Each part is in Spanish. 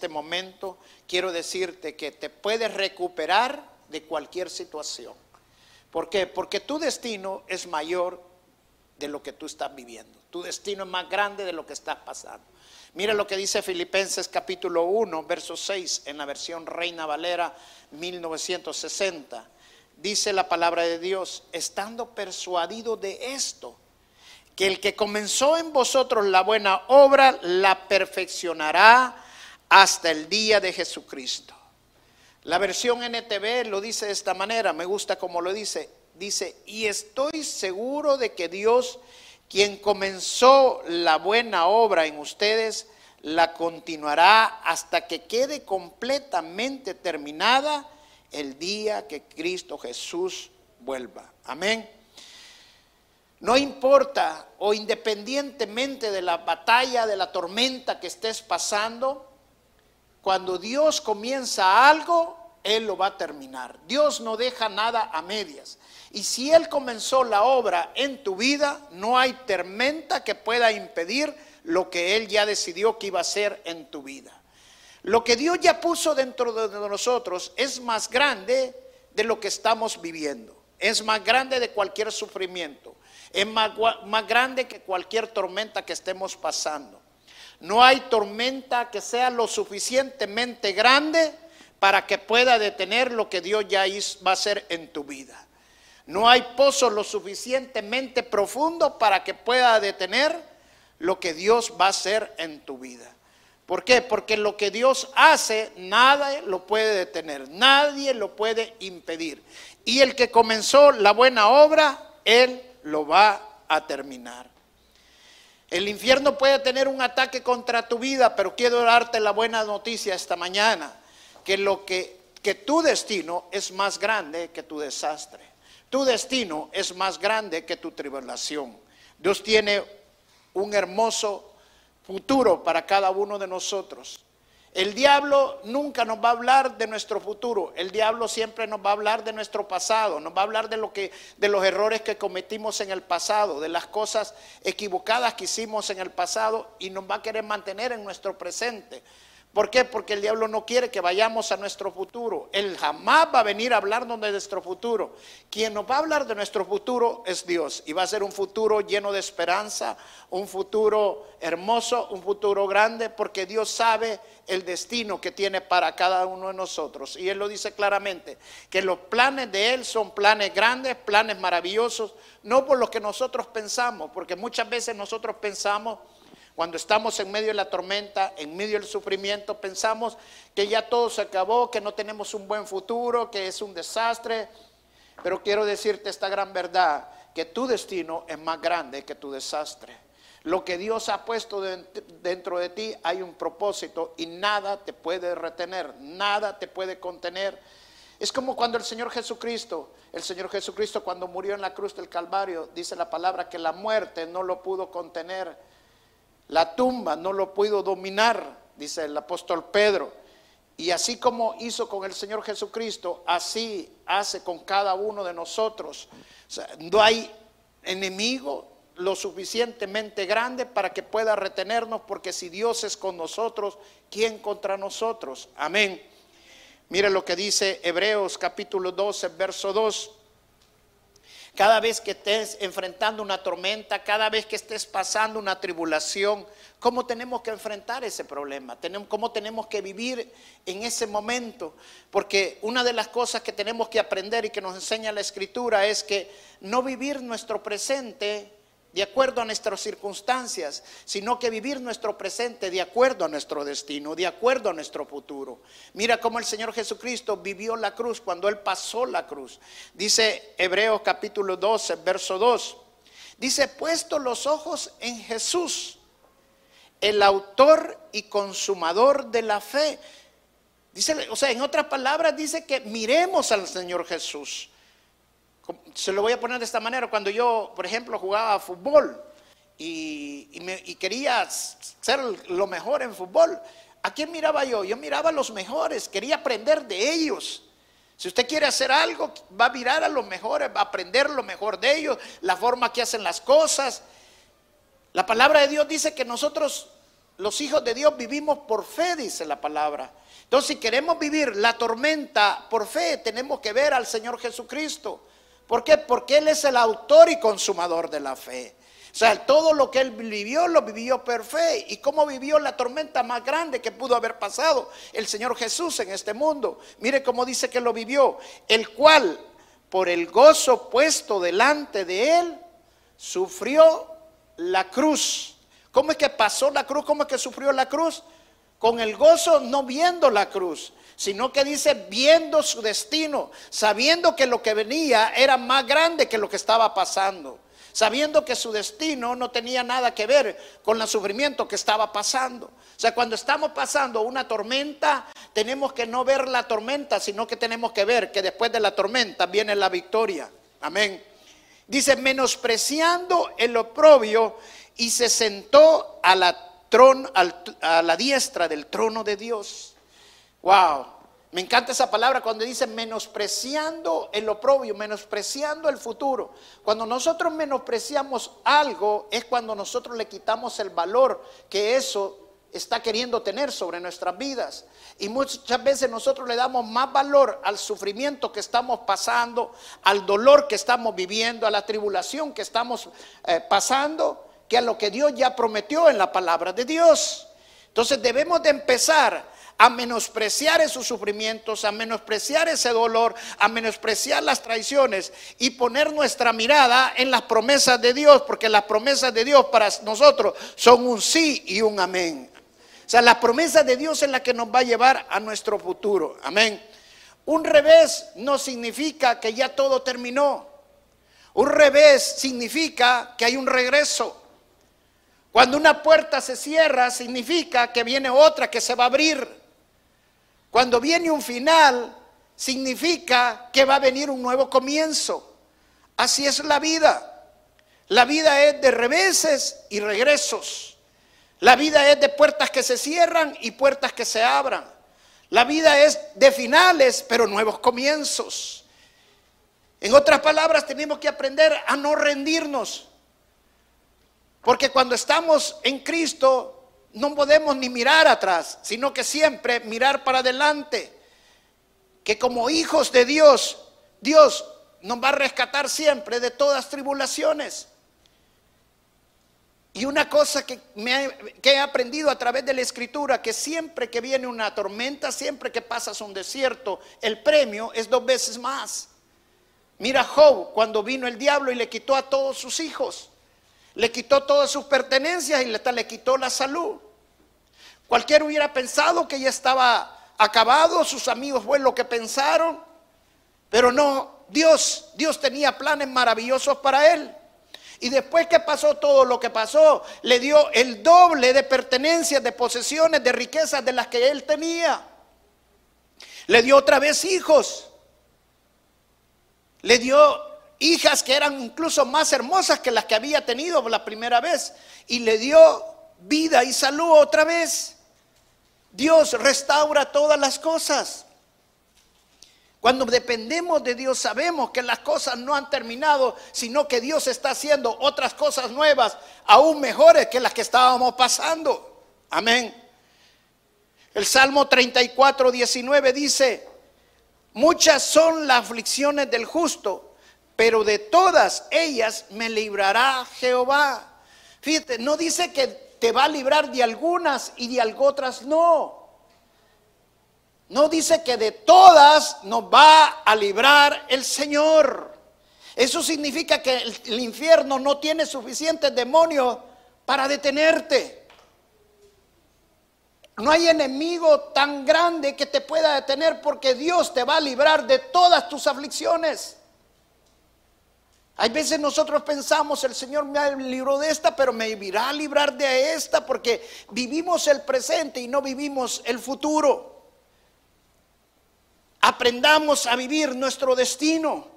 Este momento, quiero decirte que te puedes recuperar de cualquier situación. ¿Por qué? Porque tu destino es mayor de lo que tú estás viviendo. Tu destino es más grande de lo que estás pasando. Mira lo que dice Filipenses capítulo 1, verso 6 en la versión Reina Valera 1960. Dice la palabra de Dios, estando persuadido de esto, que el que comenzó en vosotros la buena obra la perfeccionará hasta el día de Jesucristo. La versión NTV lo dice de esta manera, me gusta como lo dice. Dice, y estoy seguro de que Dios, quien comenzó la buena obra en ustedes, la continuará hasta que quede completamente terminada el día que Cristo Jesús vuelva. Amén. No importa o independientemente de la batalla, de la tormenta que estés pasando, cuando Dios comienza algo, Él lo va a terminar. Dios no deja nada a medias. Y si Él comenzó la obra en tu vida, no hay tormenta que pueda impedir lo que Él ya decidió que iba a hacer en tu vida. Lo que Dios ya puso dentro de nosotros es más grande de lo que estamos viviendo. Es más grande de cualquier sufrimiento. Es más, más grande que cualquier tormenta que estemos pasando. No hay tormenta que sea lo suficientemente grande para que pueda detener lo que Dios ya va a hacer en tu vida. No hay pozo lo suficientemente profundo para que pueda detener lo que Dios va a hacer en tu vida. ¿Por qué? Porque lo que Dios hace, nada lo puede detener, nadie lo puede impedir. Y el que comenzó la buena obra, Él lo va a terminar. El infierno puede tener un ataque contra tu vida, pero quiero darte la buena noticia esta mañana, que lo que, que tu destino es más grande que tu desastre. Tu destino es más grande que tu tribulación. Dios tiene un hermoso futuro para cada uno de nosotros. El diablo nunca nos va a hablar de nuestro futuro. El diablo siempre nos va a hablar de nuestro pasado, nos va a hablar de lo que de los errores que cometimos en el pasado, de las cosas equivocadas que hicimos en el pasado y nos va a querer mantener en nuestro presente. ¿Por qué? Porque el diablo no quiere que vayamos a nuestro futuro. Él jamás va a venir a hablarnos de nuestro futuro. Quien nos va a hablar de nuestro futuro es Dios. Y va a ser un futuro lleno de esperanza, un futuro hermoso, un futuro grande, porque Dios sabe el destino que tiene para cada uno de nosotros. Y Él lo dice claramente, que los planes de Él son planes grandes, planes maravillosos, no por lo que nosotros pensamos, porque muchas veces nosotros pensamos cuando estamos en medio de la tormenta, en medio del sufrimiento, pensamos que ya todo se acabó, que no tenemos un buen futuro, que es un desastre. Pero quiero decirte esta gran verdad, que tu destino es más grande que tu desastre. Lo que Dios ha puesto dentro de ti hay un propósito y nada te puede retener, nada te puede contener. Es como cuando el Señor Jesucristo, el Señor Jesucristo cuando murió en la cruz del Calvario, dice la palabra que la muerte no lo pudo contener la tumba no lo pudo dominar, dice el apóstol Pedro. Y así como hizo con el Señor Jesucristo, así hace con cada uno de nosotros. no hay enemigo lo suficientemente grande para que pueda retenernos, porque si Dios es con nosotros, ¿quién contra nosotros? Amén. Mire lo que dice Hebreos capítulo 12, verso 2. Cada vez que estés enfrentando una tormenta, cada vez que estés pasando una tribulación, ¿cómo tenemos que enfrentar ese problema? ¿Cómo tenemos que vivir en ese momento? Porque una de las cosas que tenemos que aprender y que nos enseña la escritura es que no vivir nuestro presente de acuerdo a nuestras circunstancias, sino que vivir nuestro presente de acuerdo a nuestro destino, de acuerdo a nuestro futuro. Mira cómo el Señor Jesucristo vivió la cruz cuando Él pasó la cruz. Dice Hebreos capítulo 12, verso 2. Dice, puesto los ojos en Jesús, el autor y consumador de la fe. Dice, o sea, en otras palabras dice que miremos al Señor Jesús. Se lo voy a poner de esta manera. Cuando yo, por ejemplo, jugaba fútbol y, quería ser lo mejor en fútbol, ¿a quién miraba yo? Yo miraba a los mejores, quería aprender de ellos. Si usted quiere hacer algo, va a mirar a los mejores, va a aprender lo mejor de ellos, la forma que hacen las cosas. La palabra de Dios dice que nosotros, los hijos de Dios, vivimos por fe, dice la palabra. Entonces, si queremos vivir la tormenta por fe, tenemos que ver al Señor Jesucristo. ¿Por qué? Porque Él es el autor y consumador de la fe. O sea, todo lo que Él vivió, lo vivió por fe. ¿Y cómo vivió la tormenta más grande que pudo haber pasado el Señor Jesús en este mundo? Mire cómo dice que lo vivió. El cual, por el gozo puesto delante de Él, sufrió la cruz. ¿Cómo es que pasó la cruz? ¿Cómo es que sufrió la cruz? Con el gozo no viendo la cruz, sino que dice viendo su destino, sabiendo que lo que venía era más grande que lo que estaba pasando, sabiendo que su destino no tenía nada que ver con el sufrimiento que estaba pasando. O sea, cuando estamos pasando una tormenta, tenemos que no ver la tormenta, sino que tenemos que ver que después de la tormenta viene la victoria. Amén. Dice, menospreciando el oprobio y se sentó a la, a la diestra del trono de Dios. Wow. Me encanta esa palabra cuando dice menospreciando el oprobio, menospreciando el futuro. Cuando nosotros menospreciamos algo es cuando nosotros le quitamos el valor que eso está queriendo tener sobre nuestras vidas. Y muchas veces nosotros le damos más valor al sufrimiento que estamos pasando, al dolor que estamos viviendo, a la tribulación que estamos eh, pasando, que a lo que Dios ya prometió en la palabra de Dios. Entonces debemos de empezar a menospreciar esos sufrimientos, a menospreciar ese dolor, a menospreciar las traiciones y poner nuestra mirada en las promesas de Dios, porque las promesas de Dios para nosotros son un sí y un amén. O sea, la promesa de Dios es la que nos va a llevar a nuestro futuro. Amén. Un revés no significa que ya todo terminó. Un revés significa que hay un regreso. Cuando una puerta se cierra, significa que viene otra que se va a abrir. Cuando viene un final, significa que va a venir un nuevo comienzo. Así es la vida. La vida es de reveses y regresos. La vida es de puertas que se cierran y puertas que se abran. La vida es de finales, pero nuevos comienzos. En otras palabras, tenemos que aprender a no rendirnos. Porque cuando estamos en Cristo, no podemos ni mirar atrás, sino que siempre mirar para adelante. Que como hijos de Dios, Dios nos va a rescatar siempre de todas tribulaciones. Y una cosa que, me, he aprendido a través de la escritura, que siempre que viene una tormenta, siempre que pasas un desierto, el premio es dos veces más. Mira Job cuando vino el diablo y le quitó a todos sus hijos. Le quitó todas sus pertenencias y le, quitó la salud. Cualquiera hubiera pensado que ya estaba acabado, sus amigos fue lo que pensaron, pero no, Dios, Dios tenía planes maravillosos para él. Y después que pasó todo lo que pasó, le dio el doble de pertenencias, de posesiones, de riquezas de las que él tenía. Le dio otra vez hijos. Le dio hijas que eran incluso más hermosas que las que había tenido la primera vez. Y le dio vida y salud otra vez. Dios restaura todas las cosas. Cuando dependemos de Dios sabemos que las cosas no han terminado, sino que Dios está haciendo otras cosas nuevas, aún mejores que las que estábamos pasando. Amén. El Salmo 34, 19 dice, muchas son las aflicciones del justo, pero de todas ellas me librará Jehová. Fíjate, no dice que te va a librar de algunas y de otras no. No dice que de todas nos va a librar el Señor. Eso significa que el, infierno no tiene suficientes demonios para detenerte. No hay enemigo tan grande que te pueda detener porque Dios te va a librar de todas tus aflicciones. Hay veces nosotros pensamos, el Señor me libró de esta, pero me irá a librar de esta porque vivimos el presente y no vivimos el futuro. Aprendamos a vivir nuestro destino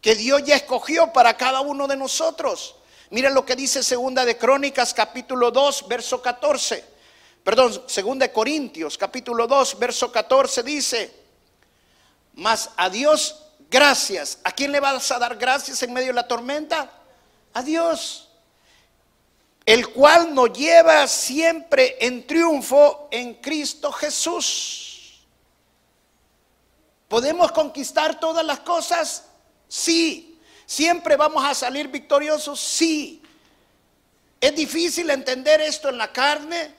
que Dios ya escogió para cada uno de nosotros. Miren lo que dice Segunda de Crónicas capítulo 2, verso 14. Perdón, Segunda de Corintios capítulo 2, verso 14 dice, mas a Dios gracias. ¿A quién le vas a dar gracias en medio de la tormenta? A Dios. El cual nos lleva siempre en triunfo en Cristo Jesús. ¿Podemos conquistar todas las cosas? Sí. ¿Siempre vamos a salir victoriosos? Sí. ¿Es difícil entender esto en la carne?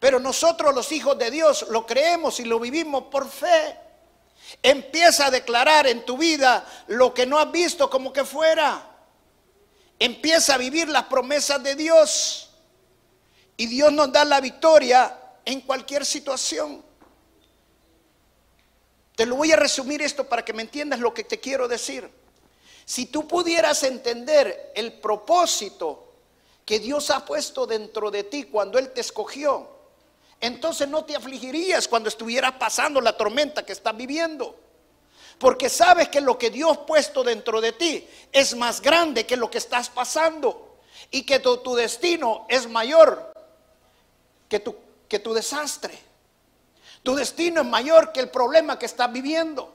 Pero nosotros los hijos de Dios lo creemos y lo vivimos por fe. Empieza a declarar en tu vida lo que no has visto como que fuera. Empieza a vivir las promesas de Dios. Y Dios nos da la victoria en cualquier situación. Te lo voy a resumir esto para que me entiendas lo que te quiero decir. Si tú pudieras entender el propósito que Dios ha puesto dentro de ti cuando Él te escogió, entonces no te afligirías cuando estuvieras pasando la tormenta que estás viviendo. Porque sabes que lo que Dios ha puesto dentro de ti es más grande que lo que estás pasando. Y que tu, destino es mayor que tu, que tu desastre. Tu destino es mayor que el problema que estás viviendo.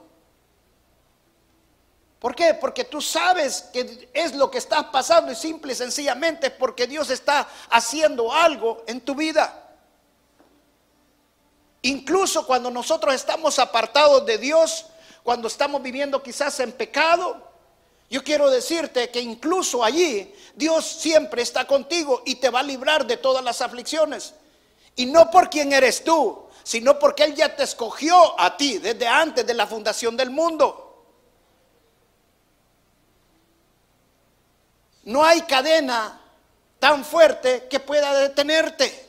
¿Por qué? Porque tú sabes que es lo que estás pasando y simple y sencillamente es porque Dios está haciendo algo en tu vida. Incluso cuando nosotros estamos apartados de Dios, cuando estamos viviendo quizás en pecado, yo quiero decirte que incluso allí Dios siempre está contigo y te va a librar de todas las aflicciones. Y no por quien eres tú, sino porque Él ya te escogió a ti desde antes de la fundación del mundo. No hay cadena tan fuerte que pueda detenerte.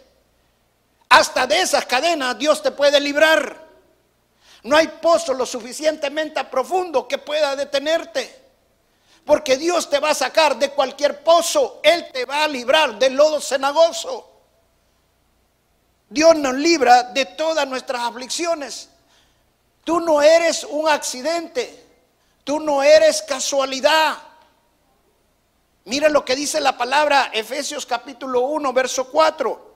Hasta de esas cadenas Dios te puede librar. No hay pozo lo suficientemente profundo que pueda detenerte. Porque Dios te va a sacar de cualquier pozo. Él te va a librar del lodo cenagoso. Dios nos libra de todas nuestras aflicciones. Tú no eres un accidente. Tú no eres casualidad. Mira lo que dice la palabra Efesios capítulo 1, verso 4.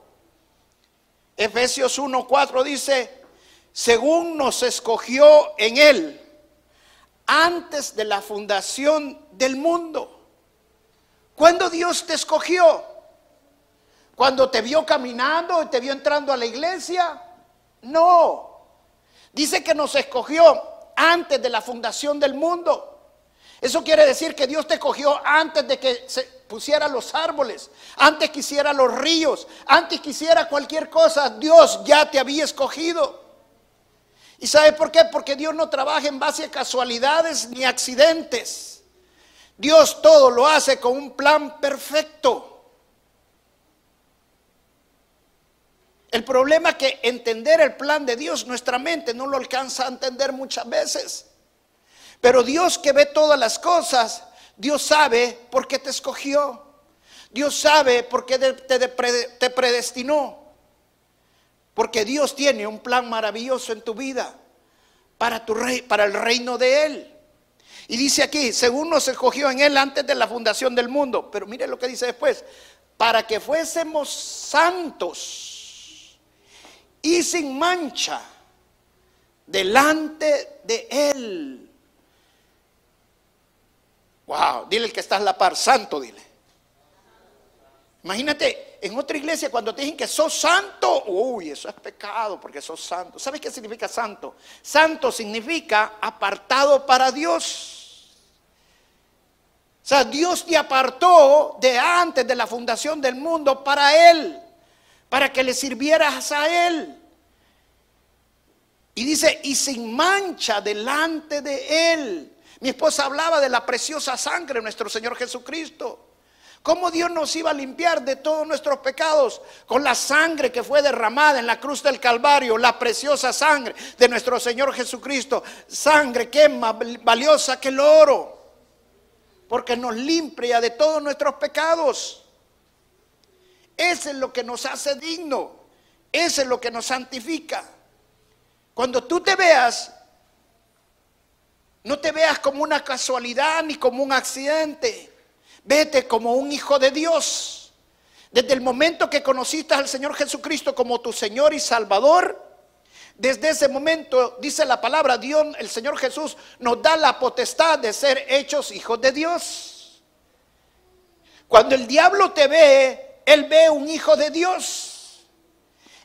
Efesios 1:4 dice, según nos escogió en Él antes de la fundación del mundo. ¿Cuándo Dios te escogió? ¿Cuando te vio caminando y te vio entrando a la iglesia? No. Dice que nos escogió antes de la fundación del mundo. Eso quiere decir que Dios te escogió antes de que se, pusiera los árboles, antes quisiera los ríos, antes quisiera cualquier cosa, Dios ya te había escogido. ¿Y sabe por qué? Porque Dios no trabaja en base a casualidades ni accidentes. Dios todo lo hace con un plan perfecto. El problema es que entender el plan de Dios, nuestra mente no lo alcanza a entender muchas veces. Pero Dios que ve todas las cosas, Dios sabe por qué te escogió. Dios sabe por qué te predestinó. Porque Dios tiene un plan maravilloso en tu vida para tu rey, para el reino de él. Y dice aquí, según nos escogió en él antes de la fundación del mundo, pero mire lo que dice después, para que fuésemos santos y sin mancha delante de él Wow, dile el que está a la par, santo, dile. Imagínate, en otra iglesia cuando te dicen que sos santo, uy, eso es pecado porque sos santo. ¿Sabes qué significa santo? Santo significa apartado para Dios. sea, Dios te apartó de antes de la fundación del mundo para Él, para que le sirvieras a Él. Y dice, y sin mancha delante de Él. Mi esposa hablaba de la preciosa sangre de nuestro Señor Jesucristo. ¿Cómo Dios nos iba a limpiar de todos nuestros pecados? Con la sangre que fue derramada en la cruz del Calvario, la preciosa sangre de nuestro Señor Jesucristo. Sangre que es más valiosa que el oro. Porque nos limpia de todos nuestros pecados. Eso es lo que nos hace digno. Eso es lo que nos santifica. Cuando tú te veas, no te veas como una casualidad ni como un accidente. Vete como un hijo de Dios. Desde el momento que conociste al Señor Jesucristo como tu Señor y Salvador, desde ese momento, dice la palabra, Dios, el Señor Jesús nos da la potestad de ser hechos hijos de Dios. Cuando el diablo te ve, él ve un hijo de Dios.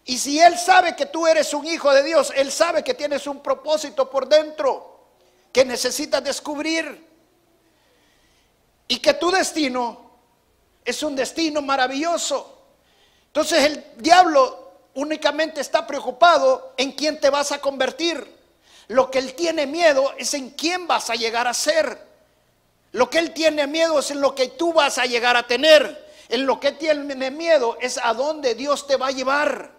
Y si él sabe que tú eres un hijo de Dios, él sabe que tienes un propósito por dentro que necesitas descubrir y que tu destino es un destino maravilloso. Entonces el diablo únicamente está preocupado en quién te vas a convertir. Lo que él tiene miedo es en quién vas a llegar a ser. Lo que él tiene miedo es en lo que tú vas a llegar a tener. En lo que tiene miedo es a dónde Dios te va a llevar.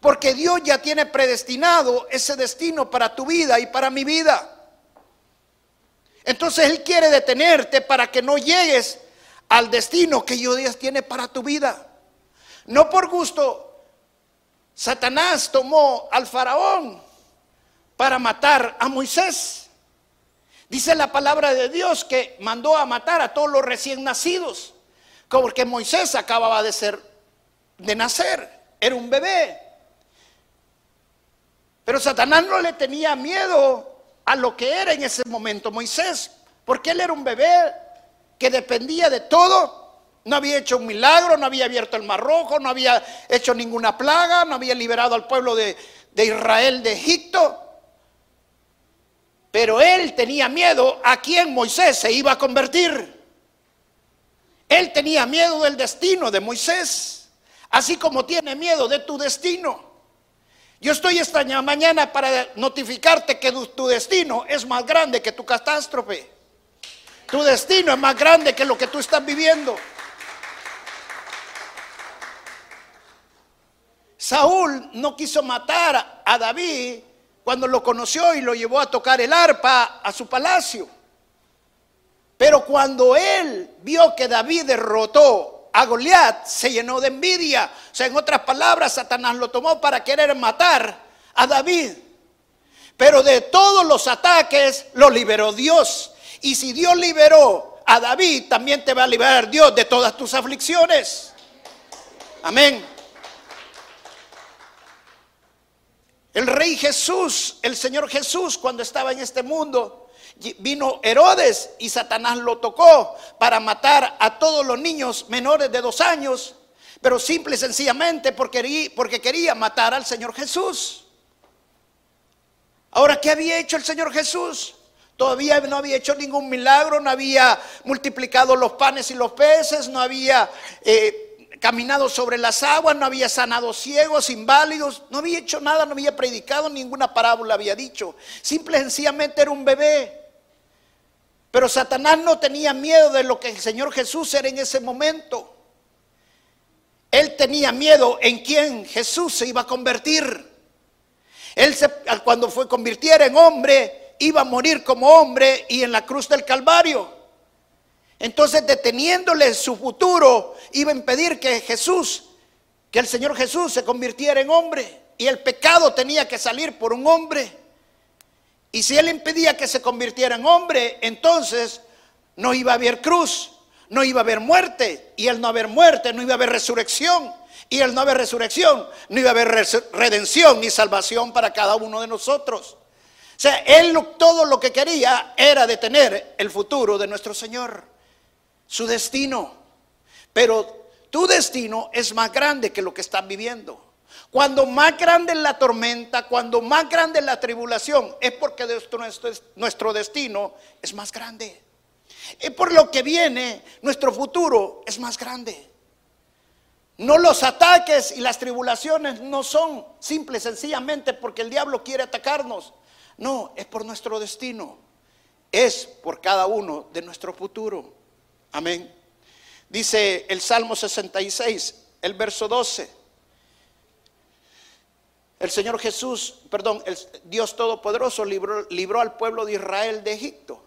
Porque Dios ya tiene predestinado ese destino para tu vida y para mi vida. Entonces Él quiere detenerte para que no llegues al destino que Dios tiene para tu vida. No por gusto, Satanás tomó al faraón para matar a Moisés. Dice la palabra de Dios que mandó a matar a todos los recién nacidos, porque Moisés acababa de ser de nacer, era un bebé. Pero Satanás no le tenía miedo a lo que era en ese momento Moisés, porque él era un bebé que dependía de todo. No había hecho un milagro, no había abierto el mar rojo, no había hecho ninguna plaga, no había liberado al pueblo de, de Israel de Egipto. Pero él tenía miedo a quién Moisés se iba a convertir. Él tenía miedo del destino de Moisés, así como tiene miedo de tu destino. Yo estoy esta mañana para notificarte que tu destino es más grande que tu catástrofe. Tu destino es más grande que lo que tú estás viviendo. Saúl no quiso matar a David cuando lo conoció y lo llevó a tocar el arpa a su palacio. Pero cuando él vio que David derrotó a Goliat se llenó de envidia. O sea, en otras palabras, Satanás lo tomó para querer matar a David. Pero de todos los ataques lo liberó Dios. Y si Dios liberó a David, también te va a liberar Dios de todas tus aflicciones. Amén. El rey Jesús, el Señor Jesús, cuando estaba en este mundo, Vino Herodes y Satanás lo tocó para matar a todos los niños menores de dos años, pero simple y sencillamente porque, quería matar al Señor Jesús. Ahora, ¿qué había hecho el Señor Jesús? Todavía no había hecho ningún milagro, no había multiplicado los panes y los peces, no había eh, caminado sobre las aguas, no había sanado ciegos, inválidos, no había hecho nada, no había predicado, ninguna parábola había dicho. Simple y sencillamente era un bebé. Pero Satanás no tenía miedo de lo que el Señor Jesús era en ese momento. Él tenía miedo en quién Jesús se iba a convertir. Él cuando fue convirtiera en hombre, iba a morir como hombre y en la cruz del Calvario. Entonces, deteniéndole su futuro, iba a impedir que Jesús, que el Señor Jesús se convirtiera en hombre. Y el pecado tenía que salir por un hombre. Y si él impedía que se convirtiera en hombre, entonces no iba a haber cruz, no iba a haber muerte. Y al no haber muerte, no iba a haber resurrección. Y al no haber resurrección, no iba a haber redención ni salvación para cada uno de nosotros. O sea, él todo lo que quería era detener el futuro de nuestro Señor, su destino. Pero tu destino es más grande que lo que estás viviendo. Cuando más grande es la tormenta, cuando más grande es la tribulación, es porque nuestro, destino es más grande. Y por lo que viene, nuestro futuro es más grande. No los ataques y las tribulaciones no son simples, sencillamente porque el diablo quiere atacarnos. No, es por nuestro destino. Es por cada uno de nuestro futuro. Amén. Dice el Salmo 66, el verso 12. El Señor Jesús, perdón, el Dios Todopoderoso libró, libró al pueblo de Israel de Egipto.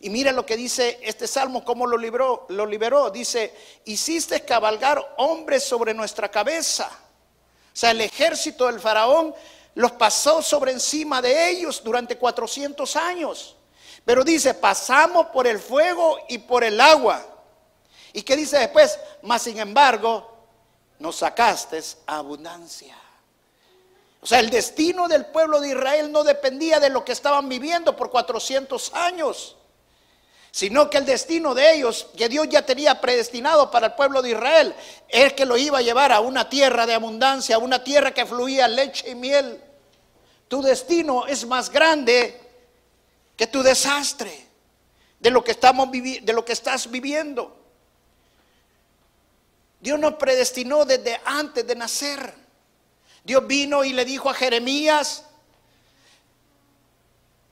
Y mira lo que dice este salmo, cómo lo libró, lo liberó. Dice, hiciste cabalgar hombres sobre nuestra cabeza. O sea, el ejército del faraón los pasó sobre encima de ellos durante 400 años. Pero dice, pasamos por el fuego y por el agua. ¿Y qué dice después? Mas sin embargo, nos sacaste abundancia. O sea, el destino del pueblo de Israel no dependía de lo que estaban viviendo por 400 años, sino que el destino de ellos, que Dios ya tenía predestinado para el pueblo de Israel, es que lo iba a llevar a una tierra de abundancia, a una tierra que fluía leche y miel. Tu destino es más grande que tu desastre, de lo que, estamos de lo que estás viviendo. Dios nos predestinó desde antes de nacer. Dios vino y le dijo a Jeremías,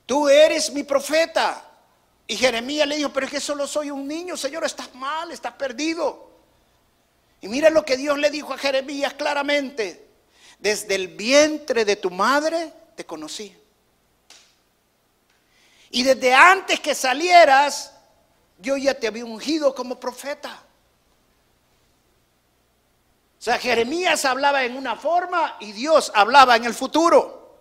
tú eres mi profeta. Y Jeremías le dijo, pero es que solo soy un niño, Señor, estás mal, estás perdido. Y mira lo que Dios le dijo a Jeremías claramente, desde el vientre de tu madre te conocí. Y desde antes que salieras, yo ya te había ungido como profeta. O sea, Jeremías hablaba en una forma y Dios hablaba en el futuro.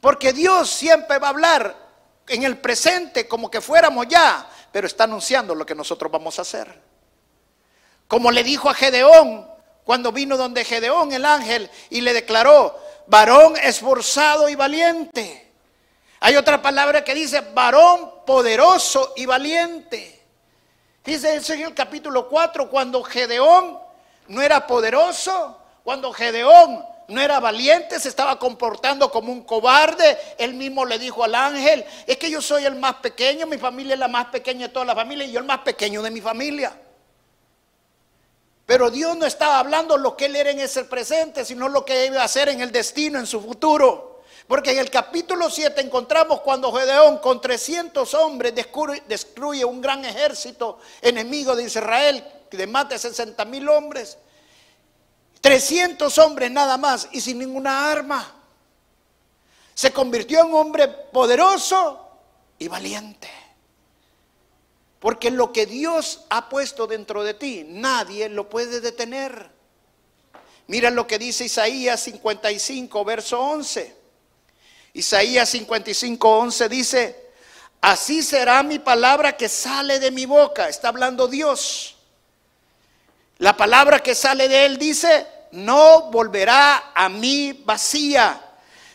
Porque Dios siempre va a hablar en el presente como que fuéramos ya, pero está anunciando lo que nosotros vamos a hacer. Como le dijo a Gedeón, cuando vino donde Gedeón el ángel y le declaró, varón esforzado y valiente. Hay otra palabra que dice varón poderoso y valiente. Dice eso en el capítulo 4, cuando Gedeón no era poderoso, cuando Gedeón no era valiente, se estaba comportando como un cobarde. Él mismo le dijo al ángel, es que yo soy el más pequeño, mi familia es la más pequeña de toda la familia y yo el más pequeño de mi familia. Pero Dios no estaba hablando lo que él era en ese presente, sino lo que iba a hacer en el destino, en su futuro. Porque en el capítulo 7 encontramos cuando Gedeón con 300 hombres destruye un gran ejército enemigo de Israel de más de 60 mil hombres. 300 hombres nada más y sin ninguna arma. Se convirtió en hombre poderoso y valiente. Porque lo que Dios ha puesto dentro de ti, nadie lo puede detener. Mira lo que dice Isaías 55, verso 11. Isaías 55, 11 dice, así será mi palabra que sale de mi boca. Está hablando Dios. La palabra que sale de él dice, no volverá a mí vacía,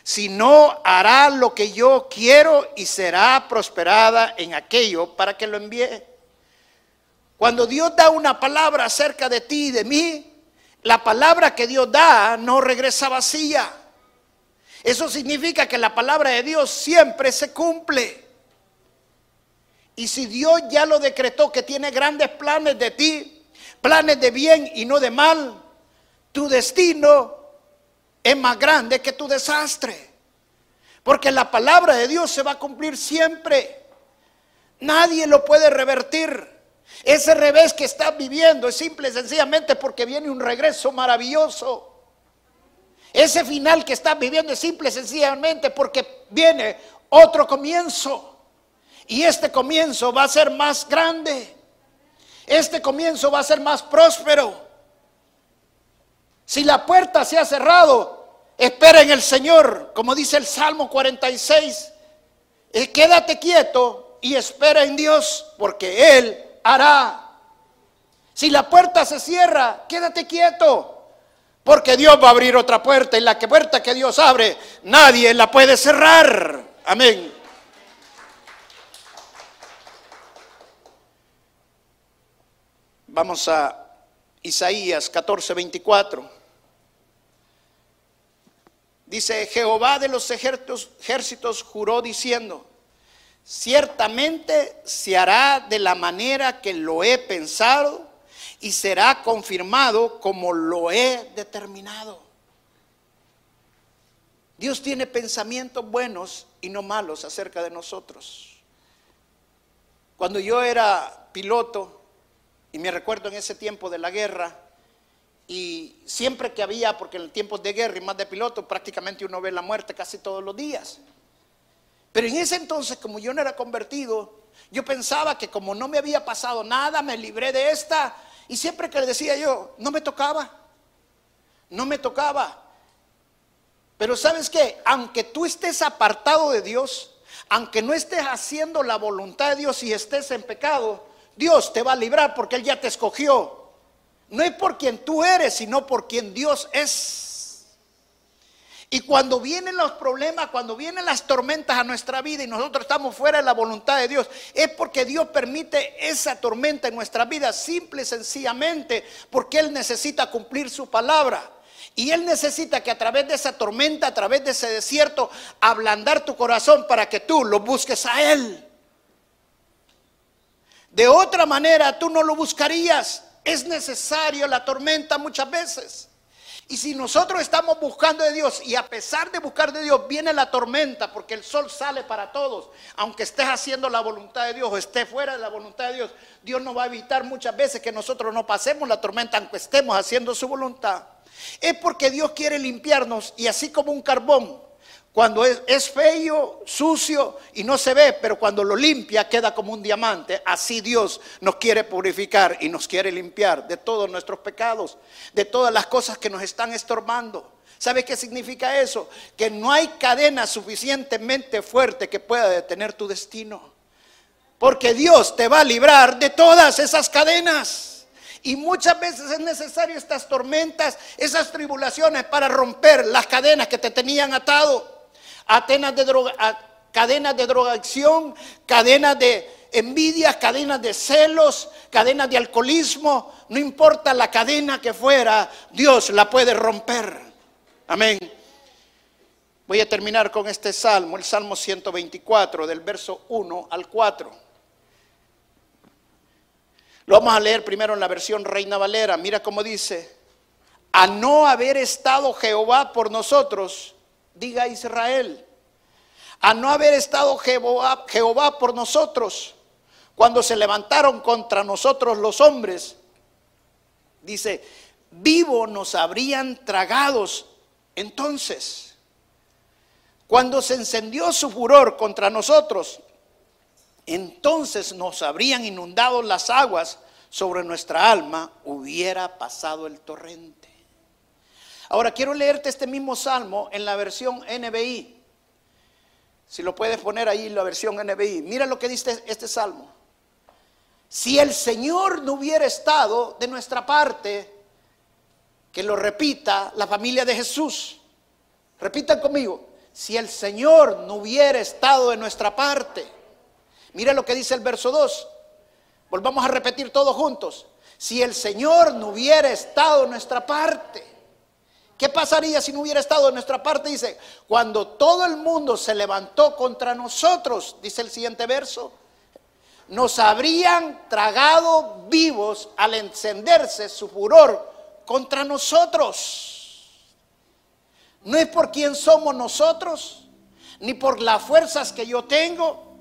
sino hará lo que yo quiero y será prosperada en aquello para que lo envíe. Cuando Dios da una palabra acerca de ti y de mí, la palabra que Dios da no regresa vacía. Eso significa que la palabra de Dios siempre se cumple. Y si Dios ya lo decretó que tiene grandes planes de ti, planes de bien y no de mal, tu destino es más grande que tu desastre. Porque la palabra de Dios se va a cumplir siempre. Nadie lo puede revertir. Ese revés que estás viviendo es simple y sencillamente porque viene un regreso maravilloso. Ese final que estás viviendo es simple y sencillamente porque viene otro comienzo. Y este comienzo va a ser más grande. Este comienzo va a ser más próspero. Si la puerta se ha cerrado, espera en el Señor, como dice el Salmo 46. Y quédate quieto y espera en Dios, porque Él hará. Si la puerta se cierra, quédate quieto, porque Dios va a abrir otra puerta y la puerta que Dios abre, nadie la puede cerrar. Amén. Vamos a Isaías 14, 24. Dice, Jehová de los ejércitos, ejércitos juró diciendo, ciertamente se hará de la manera que lo he pensado y será confirmado como lo he determinado. Dios tiene pensamientos buenos y no malos acerca de nosotros. Cuando yo era piloto, y me recuerdo en ese tiempo de la guerra, y siempre que había, porque en el tiempo de guerra y más de piloto, prácticamente uno ve la muerte casi todos los días. Pero en ese entonces, como yo no era convertido, yo pensaba que como no me había pasado nada, me libré de esta, y siempre que le decía yo, no me tocaba, no me tocaba. Pero sabes qué, aunque tú estés apartado de Dios, aunque no estés haciendo la voluntad de Dios y estés en pecado, Dios te va a librar porque Él ya te escogió. No es por quien tú eres, sino por quien Dios es. Y cuando vienen los problemas, cuando vienen las tormentas a nuestra vida y nosotros estamos fuera de la voluntad de Dios, es porque Dios permite esa tormenta en nuestra vida, simple y sencillamente porque Él necesita cumplir su palabra. Y Él necesita que a través de esa tormenta, a través de ese desierto, ablandar tu corazón para que tú lo busques a Él. De otra manera, tú no lo buscarías. Es necesario la tormenta muchas veces. Y si nosotros estamos buscando de Dios y a pesar de buscar de Dios viene la tormenta porque el sol sale para todos, aunque estés haciendo la voluntad de Dios o estés fuera de la voluntad de Dios, Dios no va a evitar muchas veces que nosotros no pasemos la tormenta aunque estemos haciendo su voluntad. Es porque Dios quiere limpiarnos y así como un carbón, cuando es, feo, sucio y no se ve, pero cuando lo limpia queda como un diamante, así Dios nos quiere purificar y nos quiere limpiar de todos nuestros pecados, de todas las cosas que nos están estorbando. ¿Sabe qué significa eso? Que no hay cadena suficientemente fuerte que pueda detener tu destino. Porque Dios te va a librar de todas esas cadenas. Y muchas veces es necesario estas tormentas, esas tribulaciones para romper las cadenas que te tenían atado. Atenas de droga, cadenas de drogadicción, cadenas de envidias, cadenas de celos, cadenas de alcoholismo. No importa la cadena que fuera, Dios la puede romper. Amén. Voy a terminar con este salmo, el Salmo 124, del verso 1 al 4. Lo vamos a leer primero en la versión Reina Valera. Mira cómo dice, a no haber estado Jehová por nosotros, diga Israel, a no haber estado Jehová, por nosotros, cuando se levantaron contra nosotros los hombres, dice, vivo nos habrían tragados entonces. Cuando se encendió su furor contra nosotros, entonces nos habrían inundado las aguas sobre nuestra alma, hubiera pasado el torrente. Ahora quiero leerte este mismo salmo en la versión NBI. Si lo puedes poner ahí la versión NBI. Mira lo que dice este salmo. Si el Señor no hubiera estado de nuestra parte, que lo repita la familia de Jesús. Repitan conmigo. Si el Señor no hubiera estado de nuestra parte, Mira lo que dice el verso 2. Volvamos a repetir todos juntos. Si el Señor no hubiera estado en nuestra parte, ¿qué pasaría si no hubiera estado en nuestra parte? Dice, cuando todo el mundo se levantó contra nosotros, dice el siguiente verso, nos habrían tragado vivos al encenderse su furor contra nosotros. No es por quién somos nosotros, ni por las fuerzas que yo tengo,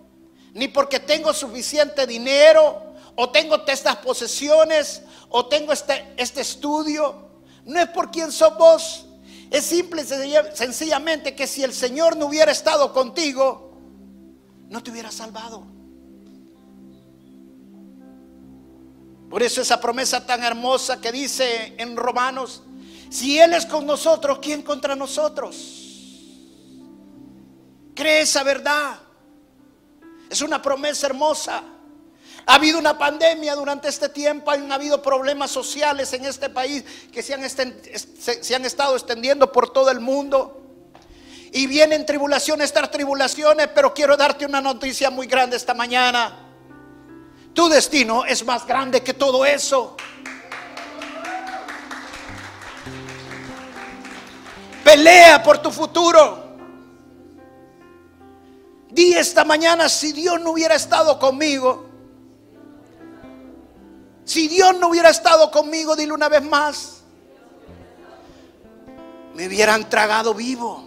ni porque tengo suficiente dinero, o tengo estas posesiones, o tengo este, este estudio. No es por quién somos, es simple sencillamente que si el Señor no hubiera estado contigo, no te hubiera salvado. Por eso esa promesa tan hermosa que dice en Romanos, si Él es con nosotros, ¿quién contra nosotros? Cree esa verdad. Es una promesa hermosa. Ha habido una pandemia durante este tiempo, han habido problemas sociales en este país que se han, estado extendiendo por todo el mundo. Y vienen tribulaciones tras tribulaciones, pero quiero darte una noticia muy grande esta mañana. Tu destino es más grande que todo eso. Pelea por tu futuro. Di esta mañana, si Dios no hubiera estado conmigo, si Dios no hubiera estado conmigo, dile una vez más, me hubieran tragado vivo.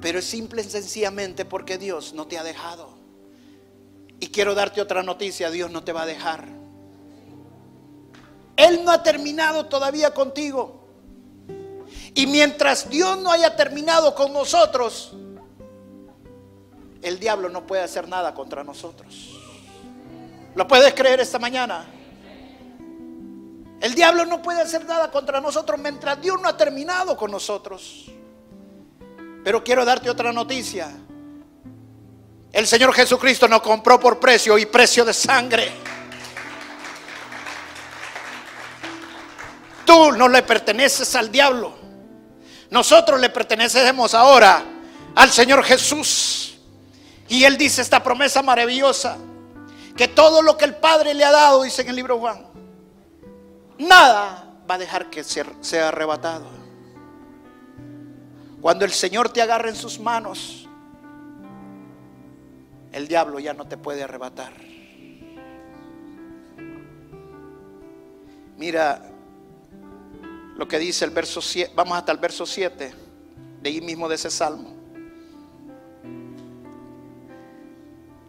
Pero es simple y sencillamente porque Dios no te ha dejado. Y quiero darte otra noticia, Dios no te va a dejar. Él no ha terminado todavía contigo. Y mientras Dios no haya terminado con nosotros, el diablo no puede hacer nada contra nosotros. ¿Lo puedes creer esta mañana? El diablo no puede hacer nada contra nosotros mientras Dios no ha terminado con nosotros. Pero quiero darte otra noticia. El Señor Jesucristo nos compró por precio y precio de sangre. Tú no le perteneces al diablo. Nosotros le pertenecemos ahora al Señor Jesús. Y Él dice esta promesa maravillosa, que todo lo que el Padre le ha dado, dice en el libro Juan, nada va a dejar que sea arrebatado. Cuando el Señor te agarre en sus manos, el diablo ya no te puede arrebatar. Mira, lo que dice el verso 7, vamos hasta el verso 7 de ahí mismo de ese salmo.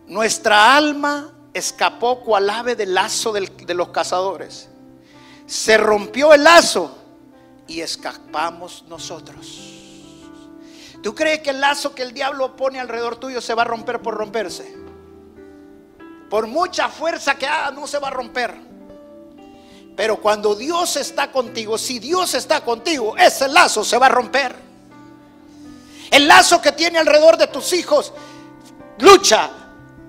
Nuestra alma escapó cual ave del lazo de los cazadores. Se rompió el lazo y escapamos nosotros. ¿Tú crees que el lazo que el diablo pone alrededor tuyo se va a romper por romperse? Por mucha fuerza que haga, no se va a romper. Pero cuando Dios está contigo, si Dios está contigo, ese lazo se va a romper. El lazo que tiene alrededor de tus hijos, lucha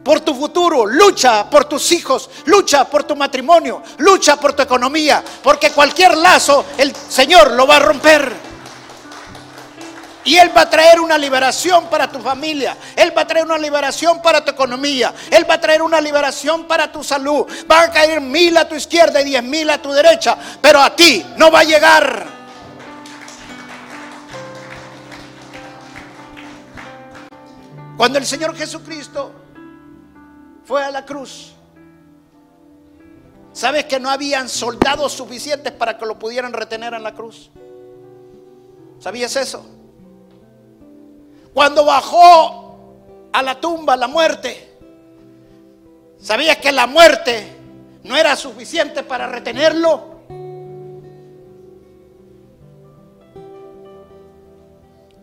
por tu futuro, lucha por tus hijos, lucha por tu matrimonio, lucha por tu economía, porque cualquier lazo el Señor lo va a romper. Y Él va a traer una liberación para tu familia. Él va a traer una liberación para tu economía. Él va a traer una liberación para tu salud. Va a caer mil a tu izquierda y diez mil a tu derecha. Pero a ti no va a llegar. Cuando el Señor Jesucristo fue a la cruz, ¿sabes que no habían soldados suficientes para que lo pudieran retener en la cruz? ¿Sabías eso? Cuando bajó a la tumba la muerte, ¿sabías que la muerte no era suficiente para retenerlo?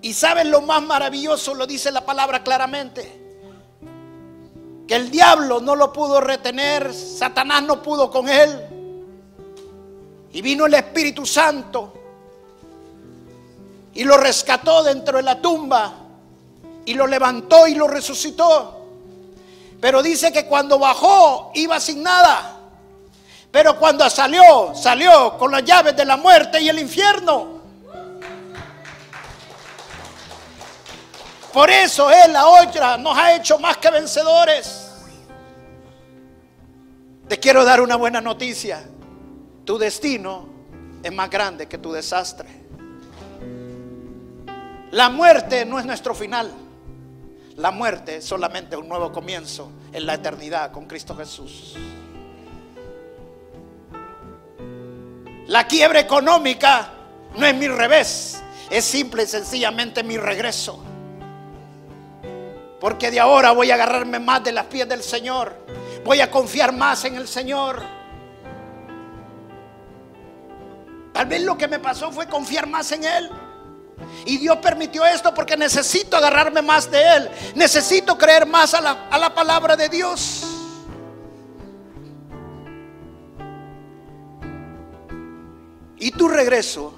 Y sabes lo más maravilloso, lo dice la palabra claramente, el diablo no lo pudo retener, Satanás no pudo con él. Y vino el Espíritu Santo y lo rescató dentro de la tumba y lo levantó y lo resucitó. Pero dice que cuando bajó iba sin nada. Pero cuando salió, salió con las llaves de la muerte y el infierno. Por eso Él, la otra, nos ha hecho más que vencedores. Te quiero dar una buena noticia. Tu destino es más grande que tu desastre. La muerte no es nuestro final. La muerte es solamente un nuevo comienzo en la eternidad con Cristo Jesús. La quiebra económica no es mi revés, es simple y sencillamente mi regreso. Porque de ahora voy a agarrarme más de las pies del Señor. Voy a confiar más en el Señor. Tal vez lo que me pasó fue confiar más en Él. Y Dios permitió esto porque necesito agarrarme más de Él. Necesito creer más a la, a la palabra de Dios. Y tu regreso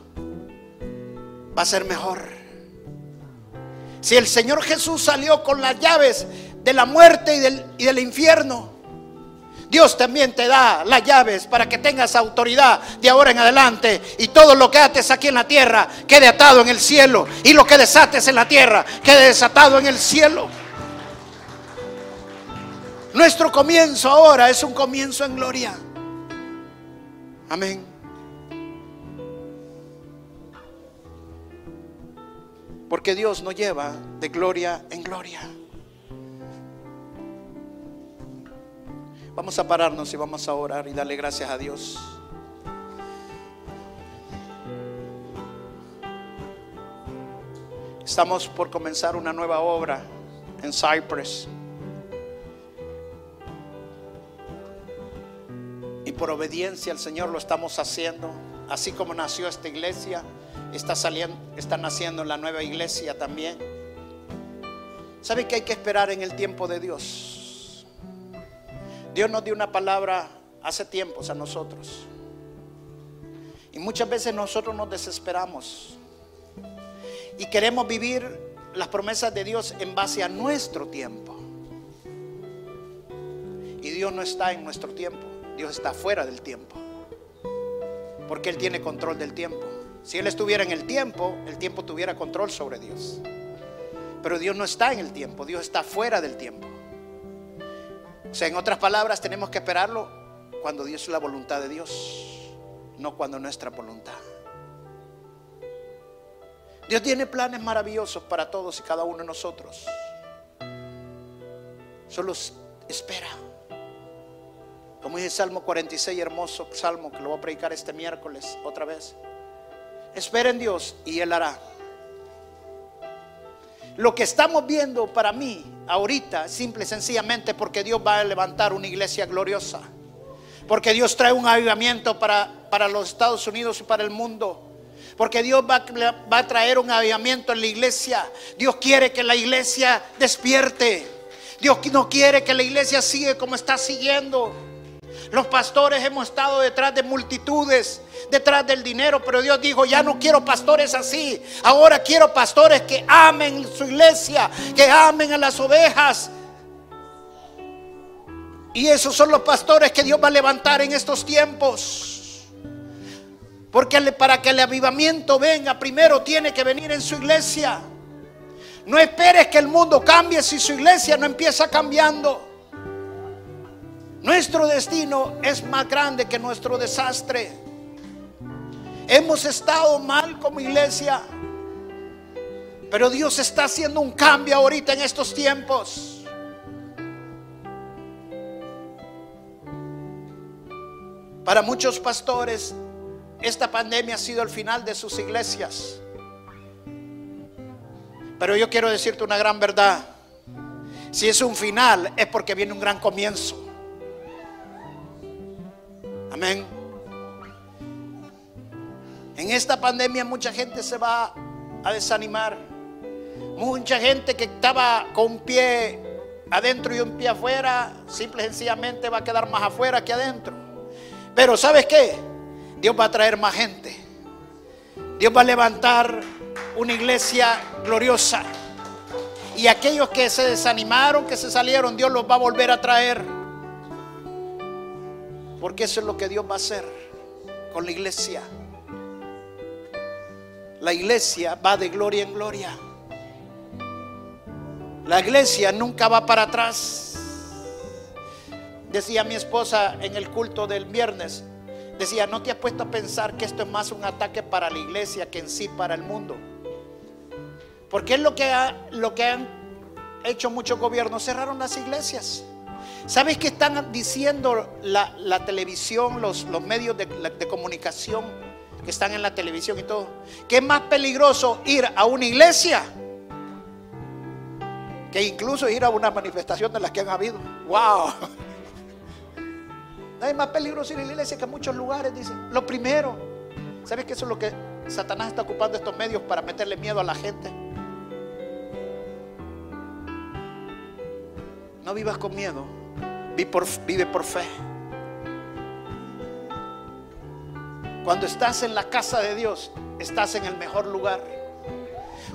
va a ser mejor. Si el Señor Jesús salió con las llaves de la muerte y del, y del infierno, Dios también te da las llaves para que tengas autoridad de ahora en adelante. Y todo lo que ates aquí en la tierra quede atado en el cielo. Y lo que desates en la tierra quede desatado en el cielo. Nuestro comienzo ahora es un comienzo en gloria. Amén. Porque Dios nos lleva de gloria en gloria. Vamos a pararnos y vamos a orar y darle gracias a Dios. Estamos por comenzar una nueva obra en Cyprus. Y por obediencia al Señor lo estamos haciendo. Así como nació esta iglesia, está, saliendo, está naciendo la nueva iglesia también. ¿Sabe que hay que esperar en el tiempo de Dios? Dios nos dio una palabra hace tiempos a nosotros. Y muchas veces nosotros nos desesperamos. Y queremos vivir las promesas de Dios en base a nuestro tiempo. Y Dios no está en nuestro tiempo. Dios está fuera del tiempo. Porque Él tiene control del tiempo. Si Él estuviera en el tiempo, el tiempo tuviera control sobre Dios. Pero Dios no está en el tiempo, Dios está fuera del tiempo. O sea, en otras palabras, tenemos que esperarlo cuando Dios es la voluntad de Dios, no cuando nuestra voluntad. Dios tiene planes maravillosos para todos y cada uno de nosotros. Solo espera. Como dice Salmo 46, hermoso salmo que lo voy a predicar este miércoles otra vez. Espera en Dios y Él hará. Lo que estamos viendo para mí ahorita, simple y sencillamente porque Dios va a levantar una iglesia gloriosa. Porque Dios trae un avivamiento para, para los Estados Unidos y para el mundo. Porque Dios va, va, a traer un avivamiento en la iglesia. Dios quiere que la iglesia despierte. Dios no quiere que la iglesia siga como está siguiendo. Los pastores hemos estado detrás de multitudes, detrás del dinero, pero Dios dijo, ya no quiero pastores así. Ahora quiero pastores que amen su iglesia, que amen a las ovejas. Y esos son los pastores que Dios va a levantar en estos tiempos. Porque para que el avivamiento venga, primero tiene que venir en su iglesia. No esperes que el mundo cambie si su iglesia no empieza cambiando. Nuestro destino es más grande que nuestro desastre. Hemos estado mal como iglesia, pero Dios está haciendo un cambio ahorita en estos tiempos. Para muchos pastores, esta pandemia ha sido el final de sus iglesias. Pero yo quiero decirte una gran verdad. Si es un final, es porque viene un gran comienzo. Amén. En esta pandemia mucha gente se va a desanimar. Mucha gente que estaba con un pie adentro y un pie afuera, simple y sencillamente va a quedar más afuera que adentro. Pero ¿sabes qué? Dios va a traer más gente. Dios va a levantar una iglesia gloriosa. Y aquellos que se desanimaron, que se salieron, Dios los va a volver a traer. Porque eso es lo que Dios va a hacer con la iglesia. La iglesia va de gloria en gloria. La iglesia nunca va para atrás. Decía mi esposa en el culto del viernes, decía, ¿no te has puesto a pensar que esto es más un ataque para la iglesia que en sí para el mundo? Porque es lo que, lo que han hecho muchos gobiernos, cerraron las iglesias. ¿Sabes qué están diciendo la, televisión, los, los medios de, de, comunicación que están en la televisión y todo? Que es más peligroso ir a una iglesia que incluso ir a una manifestación de las que han habido. ¡Wow! No es más peligroso ir a la iglesia que a muchos lugares, dicen. Lo primero, ¿sabes que eso es lo que Satanás está ocupando estos medios para meterle miedo a la gente? No vivas con miedo. Vive por fe. Cuando estás en la casa de Dios, estás en el mejor lugar.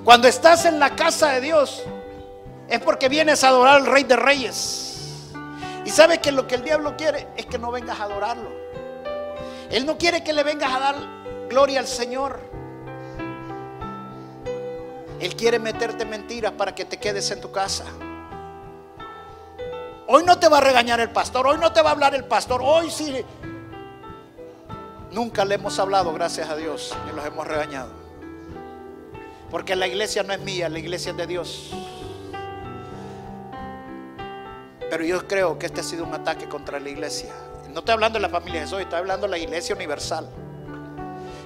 Cuando estás en la casa de Dios, es porque vienes a adorar al Rey de Reyes. Y sabes que lo que el diablo quiere es que no vengas a adorarlo. Él no quiere que le vengas a dar gloria al Señor. Él quiere meterte mentiras para que te quedes en tu casa. Hoy no te va a regañar el pastor, hoy no te va a hablar el pastor, hoy sí. Nunca le hemos hablado, gracias a Dios, ni los hemos regañado. Porque la iglesia no es mía, la iglesia es de Dios. Pero yo creo que este ha sido un ataque contra la iglesia. No estoy hablando de la familia de Jesús, estoy hablando de la iglesia universal.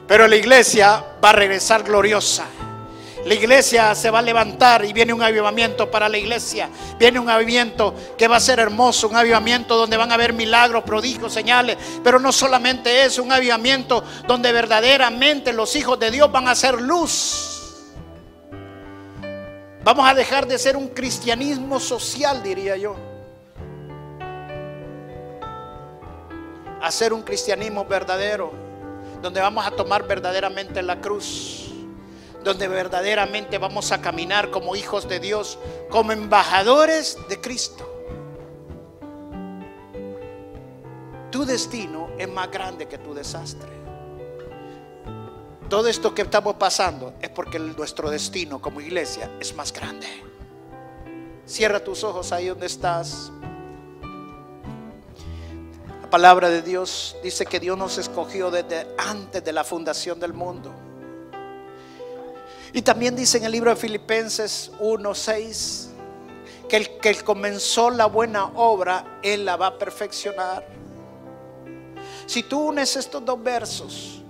Pero la iglesia va a regresar gloriosa. La iglesia se va a levantar y viene un avivamiento para la iglesia. Viene un avivamiento que va a ser hermoso, un avivamiento donde van a haber milagros, prodigios, señales. Pero no solamente eso, un avivamiento donde verdaderamente los hijos de Dios van a ser luz. Vamos a dejar de ser un cristianismo social, diría yo. A ser un cristianismo verdadero, donde vamos a tomar verdaderamente la cruz donde verdaderamente vamos a caminar como hijos de Dios, como embajadores de Cristo. Tu destino es más grande que tu desastre. Todo esto que estamos pasando es porque nuestro destino como iglesia es más grande. Cierra tus ojos ahí donde estás. La palabra de Dios dice que Dios nos escogió desde antes de la fundación del mundo. Y también dice en el libro de Filipenses 1:6 que el que comenzó la buena obra, Él la va a perfeccionar. Si tú unes estos dos versos,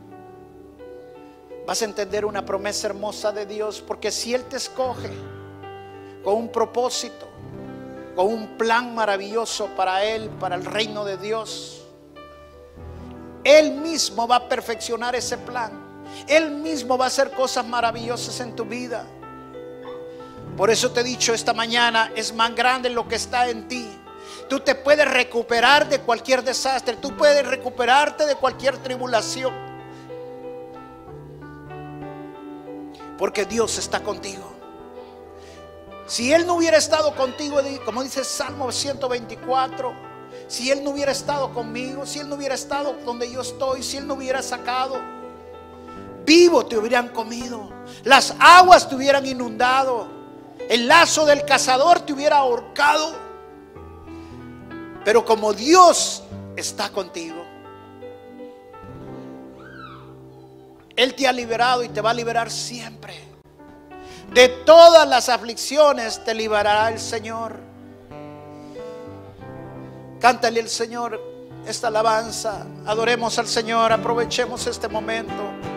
vas a entender una promesa hermosa de Dios, porque si Él te escoge con un propósito, con un plan maravilloso para Él, para el reino de Dios, Él mismo va a perfeccionar ese plan. Él mismo va a hacer cosas maravillosas en tu vida. Por eso te he dicho esta mañana, es más grande lo que está en ti. Tú te puedes recuperar de cualquier desastre, tú puedes recuperarte de cualquier tribulación. Porque Dios está contigo. Si Él no hubiera estado contigo, como dice Salmo 124, si Él no hubiera estado conmigo, si Él no hubiera estado donde yo estoy, si Él no hubiera sacado vivo te hubieran comido, las aguas te hubieran inundado, el lazo del cazador te hubiera ahorcado. Pero como Dios está contigo, Él te ha liberado y te va a liberar siempre. De todas las aflicciones te liberará el Señor. Cántale al Señor esta alabanza. Adoremos al Señor. Aprovechemos este momento.